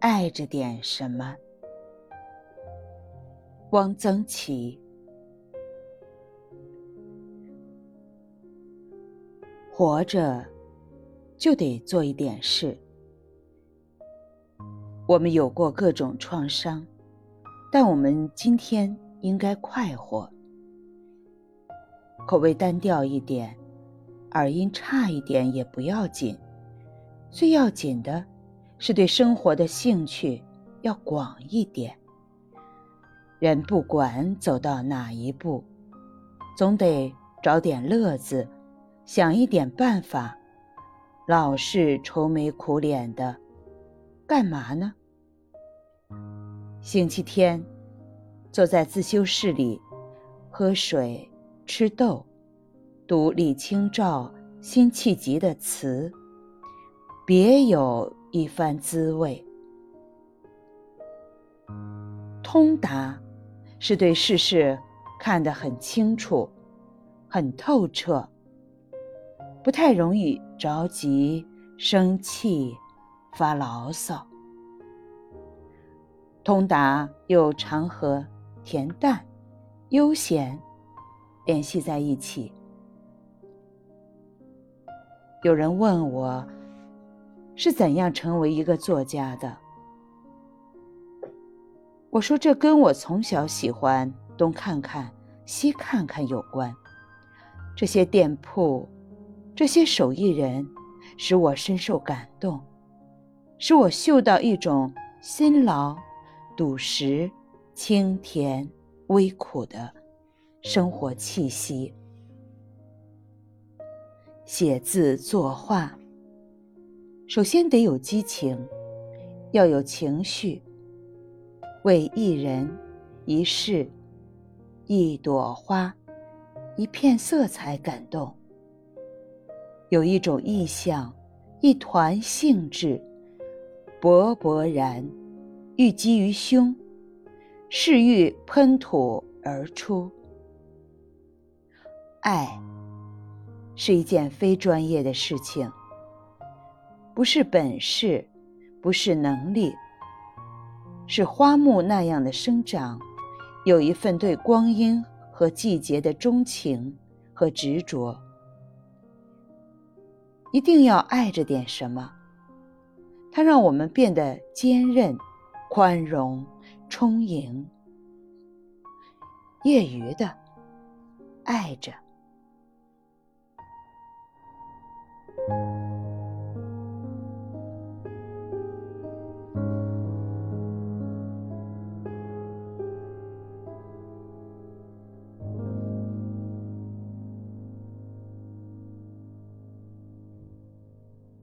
爱着点什么。汪曾祺。活着，就得做一点事。我们有过各种创伤，但我们今天应该快活。口味单调一点，耳音差一点也不要紧，最要紧的是对生活的兴趣要广一点。人不管走到哪一步，总得找点乐子。想一点办法，老是愁眉苦脸的，干嘛呢？星期天，坐在自修室里，喝水、吃豆，读李清照辛弃疾的词，别有一番滋味。通达，是对世事看得很清楚，很透彻。不太容易着急、生气、发牢骚。通达又常和恬淡、悠闲联系在一起。有人问我是怎样成为一个作家的，我说这跟我从小喜欢东看看、西看看有关。这些店铺。这些手艺人使我深受感动，使我嗅到一种辛劳、笃实、清甜、微苦的生活气息。写字作画，首先得有激情，要有情绪，为一人、一事、一朵花、一片色彩感动。有一种意象，一团兴致，勃勃然，郁积于胸，势欲喷吐而出。爱是一件非专业的事情，不是本事，不是能力，是花木那样的生长，有一份对光阴和季节的钟情和执着。一定要爱着点什么，它让我们变得坚韧、宽容、充盈。业余的，爱着。